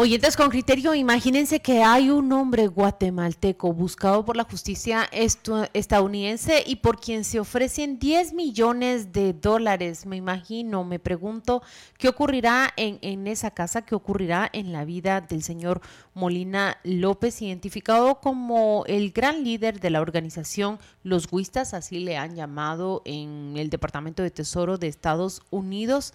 Oyentes con criterio, imagínense que hay un hombre guatemalteco buscado por la justicia estadounidense y por quien se ofrecen 10 millones de dólares. Me imagino, me pregunto, ¿qué ocurrirá en, en esa casa? ¿Qué ocurrirá en la vida del señor Molina López, identificado como el gran líder de la organización Los Huistas, así le han llamado en el Departamento de Tesoro de Estados Unidos?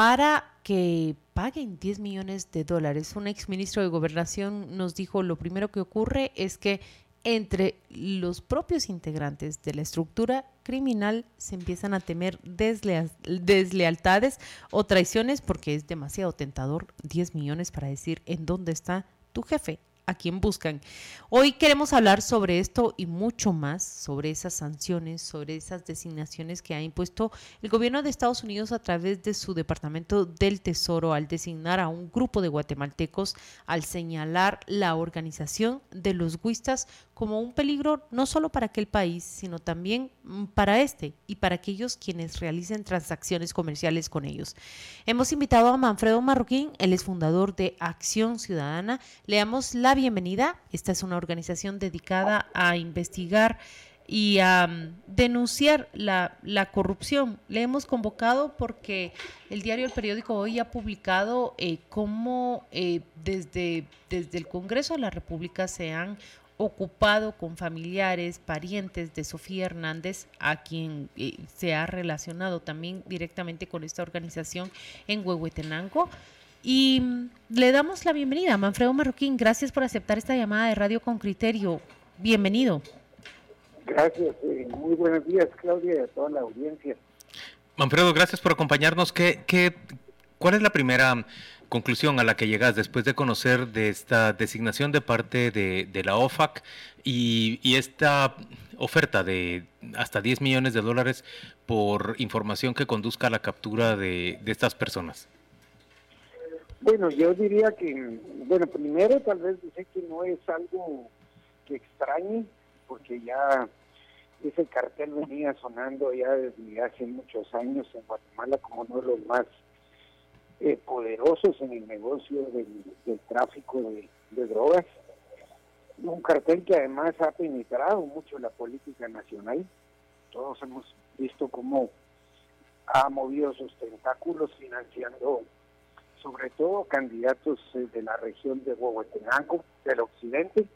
para que paguen 10 millones de dólares. Un exministro de Gobernación nos dijo lo primero que ocurre es que entre los propios integrantes de la estructura criminal se empiezan a temer deslealtades o traiciones porque es demasiado tentador 10 millones para decir en dónde está tu jefe a quien buscan. Hoy queremos hablar sobre esto y mucho más, sobre esas sanciones, sobre esas designaciones que ha impuesto el gobierno de Estados Unidos a través de su Departamento del Tesoro al designar a un grupo de guatemaltecos al señalar la organización de los guistas como un peligro no solo para aquel país, sino también mm, para este y para aquellos quienes realicen transacciones comerciales con ellos. Hemos invitado a Manfredo Marroquín, él es fundador de Acción Ciudadana. Le damos la bienvenida. Esta es una organización dedicada a investigar y a mm, denunciar la, corrupción. Le hemos convocado porque el diario El Periódico hoy ha publicado eh, cómo eh, desde, desde el Congreso de la República se han ocupado con familiares, parientes de Sofía Hernández, a quien eh, se ha relacionado también directamente con esta organización en Huehuetenango. Y le damos la bienvenida a Manfredo Marroquín. Gracias por aceptar esta llamada de Radio con Criterio. Bienvenido. Gracias. Eh, muy buenos días, Claudia, y a toda la audiencia. Manfredo, gracias por acompañarnos. ¿Qué, qué, ¿Cuál es la primera conclusión a la que llegas después de conocer de esta designación de parte de, la OFAC y, esta oferta de hasta 10 millones de dólares por información que conduzca a la captura de, estas personas? Bueno, yo diría que, bueno, primero tal vez dice que no es algo que extrañe, porque ya ese cartel venía sonando ya desde hace muchos años en Guatemala como uno de los más eh, poderosos en el negocio del, tráfico de, drogas. Un cartel que además ha penetrado mucho la política nacional. Todos hemos visto cómo ha movido sus tentáculos financiando sobre todo candidatos eh, de la región de Huehuetenango, del occidente,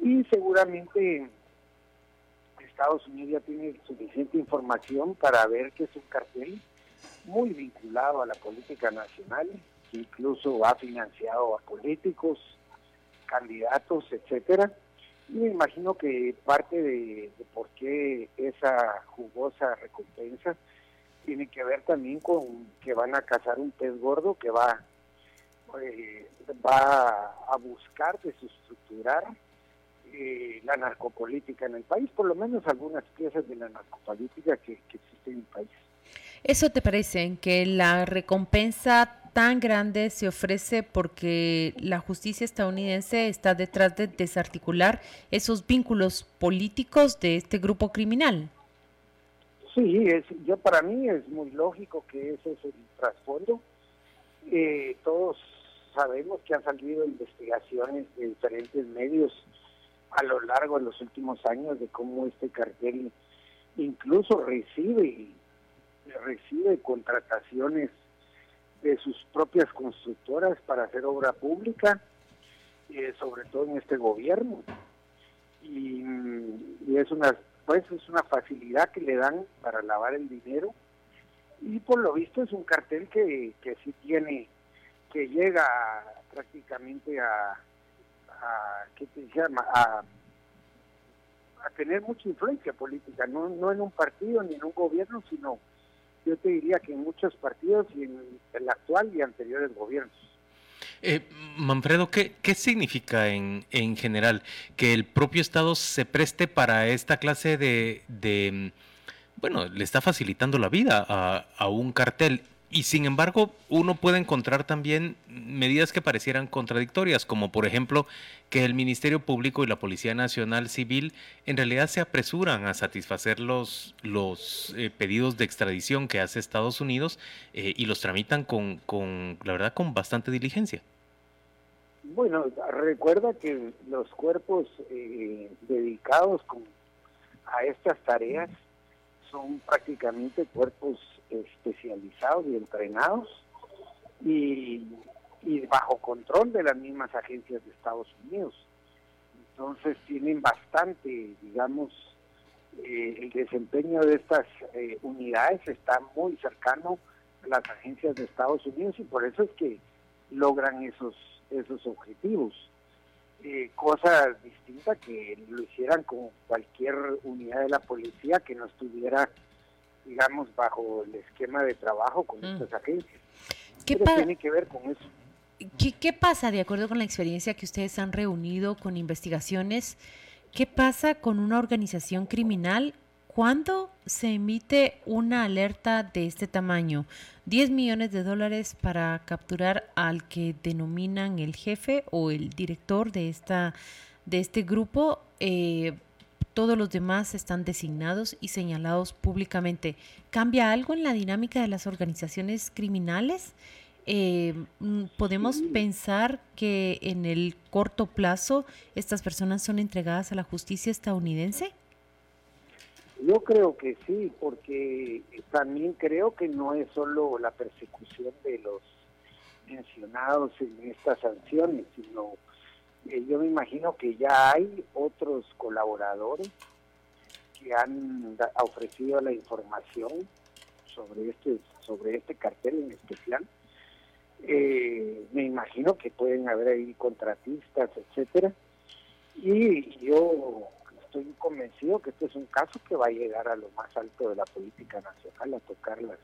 y seguramente Estados Unidos ya tiene suficiente información para ver que es un cartel muy vinculado a la política nacional, incluso ha financiado a políticos, candidatos, etcétera. Y me imagino que parte de, por qué esa jugosa recompensa tiene que ver también con que van a cazar un pez gordo que va, eh, va a buscar desestructurar eh, la narcopolítica en el país, por lo menos algunas piezas de la narcopolítica que, que existen en el país. ¿Eso te parece que la recompensa tan grande se ofrece porque la justicia estadounidense está detrás de desarticular esos vínculos políticos de este grupo criminal? Sí, es, yo para mí es muy lógico que ese es el trasfondo. Eh, todos sabemos que han salido investigaciones de diferentes medios a lo largo de los últimos años de cómo este cartel incluso recibe recibe contrataciones de sus propias constructoras para hacer obra pública, eh, sobre todo en este gobierno. Y, es una pues es una facilidad que le dan para lavar el dinero y por lo visto es un cartel que, que sí tiene que llega prácticamente a, a ¿qué te llama? a a tener mucha influencia política, no, no en un partido ni en un gobierno, sino yo te diría que en muchos partidos y en el actual y anteriores gobiernos. Eh, Manfredo, ¿qué, ¿qué, significa en, en, general que el propio Estado se preste para esta clase de, bueno, le está facilitando la vida a, a un cartel y sin embargo, uno puede encontrar también medidas que parecieran contradictorias, como por ejemplo que el Ministerio Público y la Policía Nacional Civil en realidad se apresuran a satisfacer los, los eh, pedidos de extradición que hace Estados Unidos eh, y los tramitan con, con, la verdad, con bastante diligencia. Bueno, recuerda que los cuerpos eh, dedicados a estas tareas son prácticamente cuerpos especializados y entrenados y, bajo control de las mismas agencias de Estados Unidos. Entonces tienen bastante, digamos, eh, el desempeño de estas eh, unidades está muy cercano a las agencias de Estados Unidos y por eso es que logran esos, esos objetivos. Eh, cosa distinta que lo hicieran con cualquier unidad de la policía que no estuviera digamos, bajo el esquema de trabajo con mm. estas agencias. ¿Qué tiene que ver con eso. ¿Qué, pasa, de acuerdo con la experiencia que ustedes han reunido con investigaciones, qué pasa con una organización criminal cuando se emite una alerta de este tamaño? 10 millones de dólares para capturar al que denominan el jefe o el director de, esta, de este grupo. Eh, todos los demás están designados y señalados públicamente. ¿Cambia algo en la dinámica de las organizaciones criminales? Eh, mm, ¿Podemos pensar que en el corto plazo estas personas son entregadas a la justicia estadounidense? Yo creo que sí, porque también creo que no es solo la persecución de los mencionados en estas sanciones, sino eh, yo me imagino que ya hay otros colaboradores que han ofrecido la información sobre este sobre este cartel en especial. Eh, me imagino que pueden haber ahí contratistas, etcétera. Y yo estoy convencido que este es un caso que va a llegar a lo más alto de la política nacional, a tocar las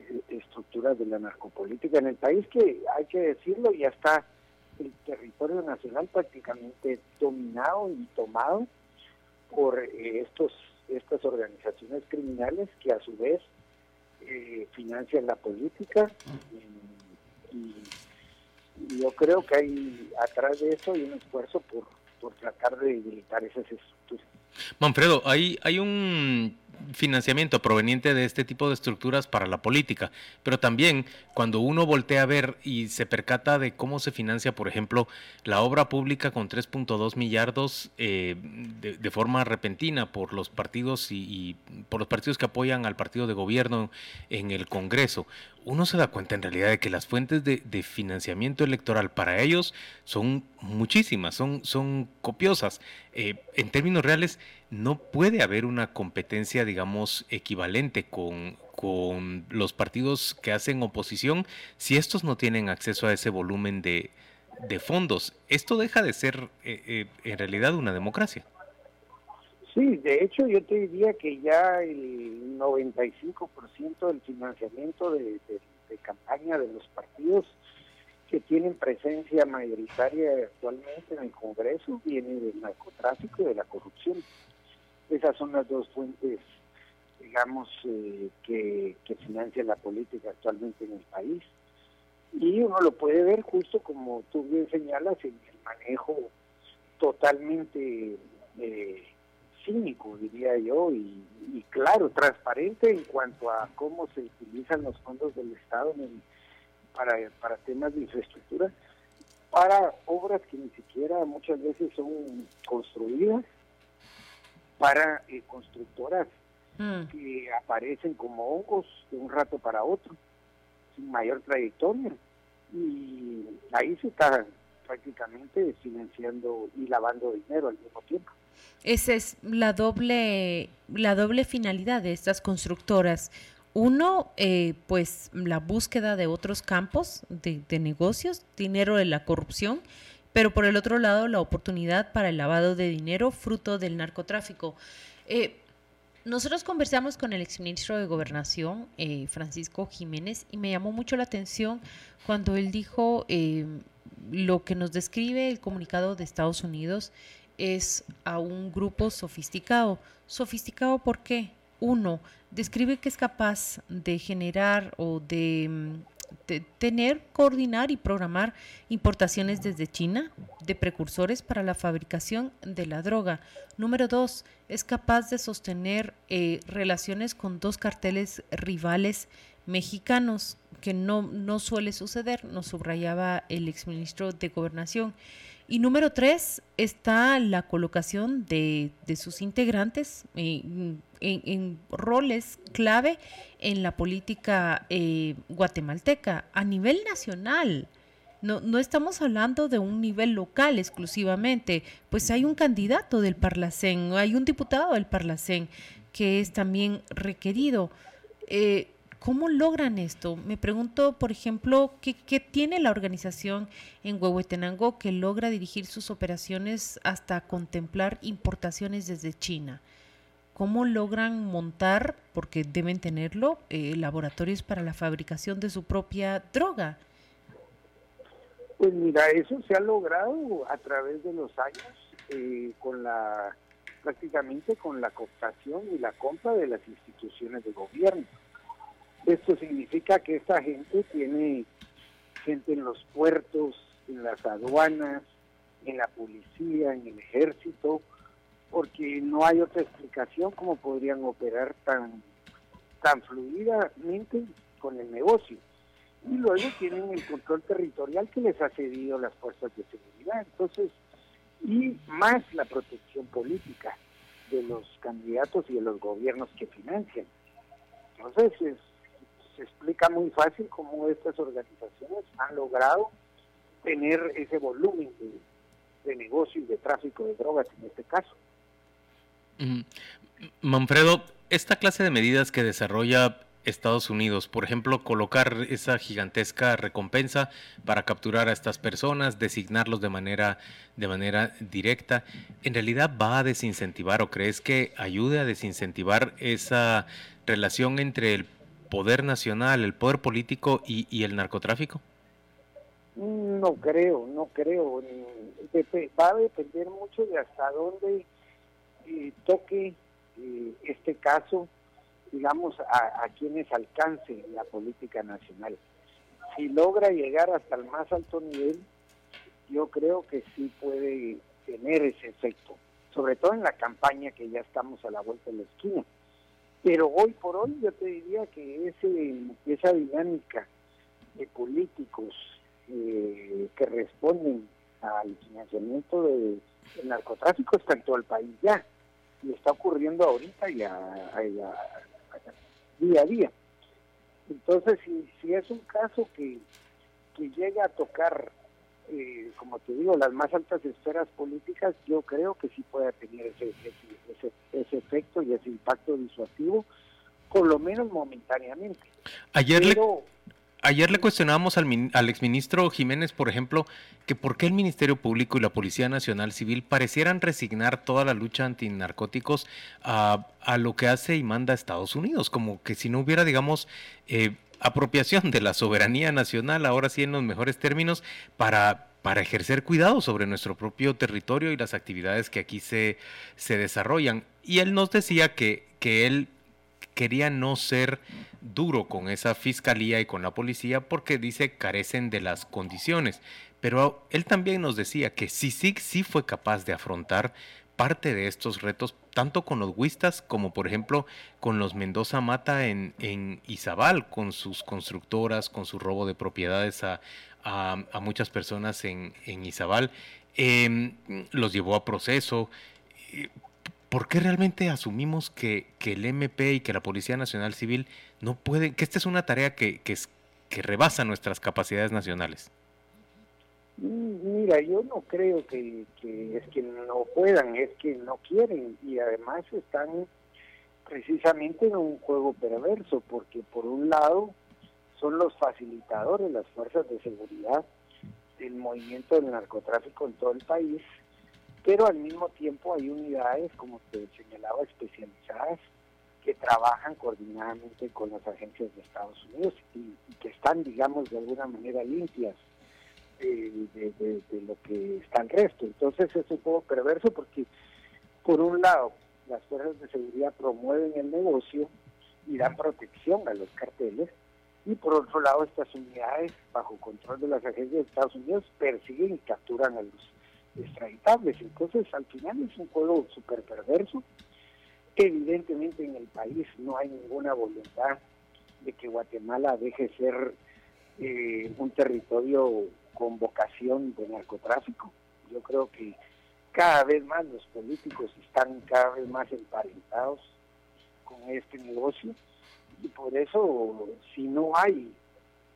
eh, estructuras de la narcopolítica en el país, que hay que decirlo, ya está el territorio nacional prácticamente dominado y tomado por eh, estos estas organizaciones criminales que a su vez eh, financian la política. Y, yo creo que hay atrás de eso hay un esfuerzo por, por tratar de debilitar esas Manfredo, hay, hay un financiamiento proveniente de este tipo de estructuras para la política, pero también cuando uno voltea a ver y se percata de cómo se financia, por ejemplo, la obra pública con 3.2 millardos eh, de, forma repentina por los partidos y, por los partidos que apoyan al partido de gobierno en el Congreso, uno se da cuenta en realidad de que las fuentes de, financiamiento electoral para ellos son muchísimas, son, son copiosas. Eh, en términos reales, no puede haber una competencia, digamos, equivalente con, con los partidos que hacen oposición si estos no tienen acceso a ese volumen de, de fondos. Esto deja de ser eh, eh, en realidad una democracia. Sí, de hecho yo te diría que ya el 95% del financiamiento de, de, campaña de los partidos que tienen presencia mayoritaria actualmente en el Congreso viene del narcotráfico y de la corrupción. Esas son las dos fuentes, digamos, eh, que, que financian la política actualmente en el país. Y uno lo puede ver justo como tú bien señalas en el manejo totalmente eh, cínico, diría yo, y, claro, transparente en cuanto a cómo se utilizan los fondos del Estado para, para temas de infraestructura, para obras que ni siquiera muchas veces son construidas, para eh, constructoras mm. que aparecen como hongos de un rato para otro, sin mayor trayectoria. Y ahí se está prácticamente financiando y lavando dinero al mismo tiempo. Esa es la doble, la doble finalidad de estas constructoras. Uno, eh, pues la búsqueda de otros campos de, negocios, dinero de la corrupción, pero por el otro lado la oportunidad para el lavado de dinero fruto del narcotráfico. Eh, nosotros conversamos con el exministro de Gobernación, eh, Francisco Jiménez, y me llamó mucho la atención cuando él dijo lo que nos describe el comunicado de Estados Unidos es a un grupo sofisticado. ¿Sofisticado por qué? Uno, describe que es capaz de generar o de, mm, tener, coordinar y programar importaciones desde China de precursores para la fabricación de la droga. Número dos, es capaz de sostener eh, relaciones con dos carteles rivales mexicanos, que no, no suele suceder, nos subrayaba el exministro de Gobernación. Y número tres está la colocación de, sus integrantes eh, en, roles clave en la política eh, guatemalteca a nivel nacional. No, no, estamos hablando de un nivel local exclusivamente, pues hay un candidato del Parlacén, hay un diputado del Parlacén que es también requerido. Eh, ¿Cómo logran esto? Me pregunto, por ejemplo, ¿qué, tiene la organización en Huehuetenango que logra dirigir sus operaciones hasta contemplar importaciones desde China? ¿Cómo logran montar, porque deben tenerlo, eh, laboratorios para la fabricación de su propia droga? Pues mira, eso se ha logrado a través de los años eh, con la prácticamente con la cooptación y la compra de las instituciones de gobierno. Esto significa que esta gente tiene gente en los puertos, en las aduanas, en la policía, en el ejército, porque no hay otra explicación cómo podrían operar tan, tan fluidamente con el negocio. Y luego tienen el control territorial que les ha cedido las fuerzas de seguridad. Entonces, y más la protección política de los candidatos y de los gobiernos que financian. Entonces, es, se explica muy fácil cómo estas organizaciones han logrado tener ese volumen de, negocio y de tráfico de drogas en este caso. Manfredo, esta clase de medidas que desarrolla Estados Unidos, por ejemplo, colocar esa gigantesca recompensa para capturar a estas personas, designarlos de manera de manera directa, en realidad va a desincentivar o crees que ayude a desincentivar esa relación entre el poder nacional, el poder político y, el narcotráfico? No creo, no creo. Va a depender mucho de hasta dónde eh, toque eh, este caso, digamos, a, a quienes alcance la política nacional. Si logra llegar hasta el más alto nivel, yo creo que sí puede tener ese efecto, sobre todo en la campaña que ya estamos a la vuelta de la esquina. Pero hoy por hoy yo te diría que ese, esa dinámica de políticos eh, que responden al financiamiento del narcotráfico está en todo el país ya. Y está ocurriendo ahorita ya, día a día. Entonces, si, si es un caso que, que llega a tocar eh, como te digo, las más altas esferas políticas, yo creo que sí puede tener ese, ese, efecto y ese impacto disuasivo, por lo menos momentáneamente. Ayer le... Ayer le cuestionábamos al, al, exministro Jiménez, por ejemplo, que por qué el Ministerio Público y la Policía Nacional Civil parecieran resignar toda la lucha antinarcóticos a, a lo que hace y manda Estados Unidos, como que si no hubiera, digamos, eh, apropiación de la soberanía nacional, ahora sí en los mejores términos, para, para ejercer cuidado sobre nuestro propio territorio y las actividades que aquí se, se desarrollan. Y él nos decía que, que él quería no ser duro con esa fiscalía y con la policía porque dice carecen de las condiciones. Pero él también nos decía que sí, sí, sí fue capaz de afrontar parte de estos retos, tanto con los huistas como por ejemplo con los Mendoza Mata en, Izabal, con sus constructoras, con su robo de propiedades a, muchas personas en, Izabal, em, los llevó a proceso. ¿Por qué realmente asumimos que, el MP y que la Policía Nacional Civil no pueden, que esta es una tarea que rebasa nuestras capacidades nacionales? Mira, yo no creo que, es que no puedan, es que no quieren y además están precisamente en un juego perverso porque por un lado son los facilitadores, las fuerzas de seguridad del movimiento del narcotráfico en todo el país, pero al mismo tiempo hay unidades, como te señalaba, especializadas que trabajan coordinadamente con las agencias de Estados Unidos y que están, digamos, de alguna manera limpias de, lo que está el resto. Entonces es un poco perverso porque, por un lado, las fuerzas de seguridad promueven el negocio y dan protección a los carteles, y por otro lado estas unidades bajo control de las agencias de Estados Unidos persiguen y capturan a los extraditables. Entonces al final es un juego súper perverso. Evidentemente en el país no hay ninguna voluntad de que Guatemala deje ser eh, un territorio con vocación de narcotráfico. Yo creo que cada vez más los políticos están cada vez más emparentados con este negocio y por eso si no hay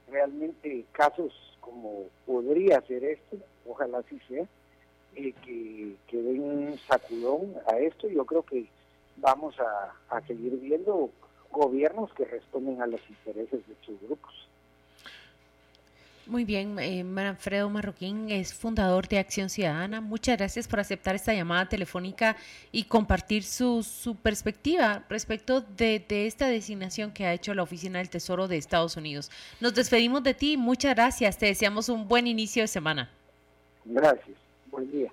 realmente casos como podría ser este, ojalá así sea, eh, que, que den un sacudón a esto, yo creo que vamos a, a seguir viendo gobiernos que responden a los intereses de sus grupos. Muy bien, eh, Manfredo Marroquín es fundador de Acción Ciudadana. Muchas gracias por aceptar esta llamada telefónica y compartir su, su perspectiva respecto de, de, esta designación que ha hecho la Oficina del Tesoro de Estados Unidos. Nos despedimos de ti. Muchas gracias. Te deseamos un buen inicio de semana. Gracias. Buen día.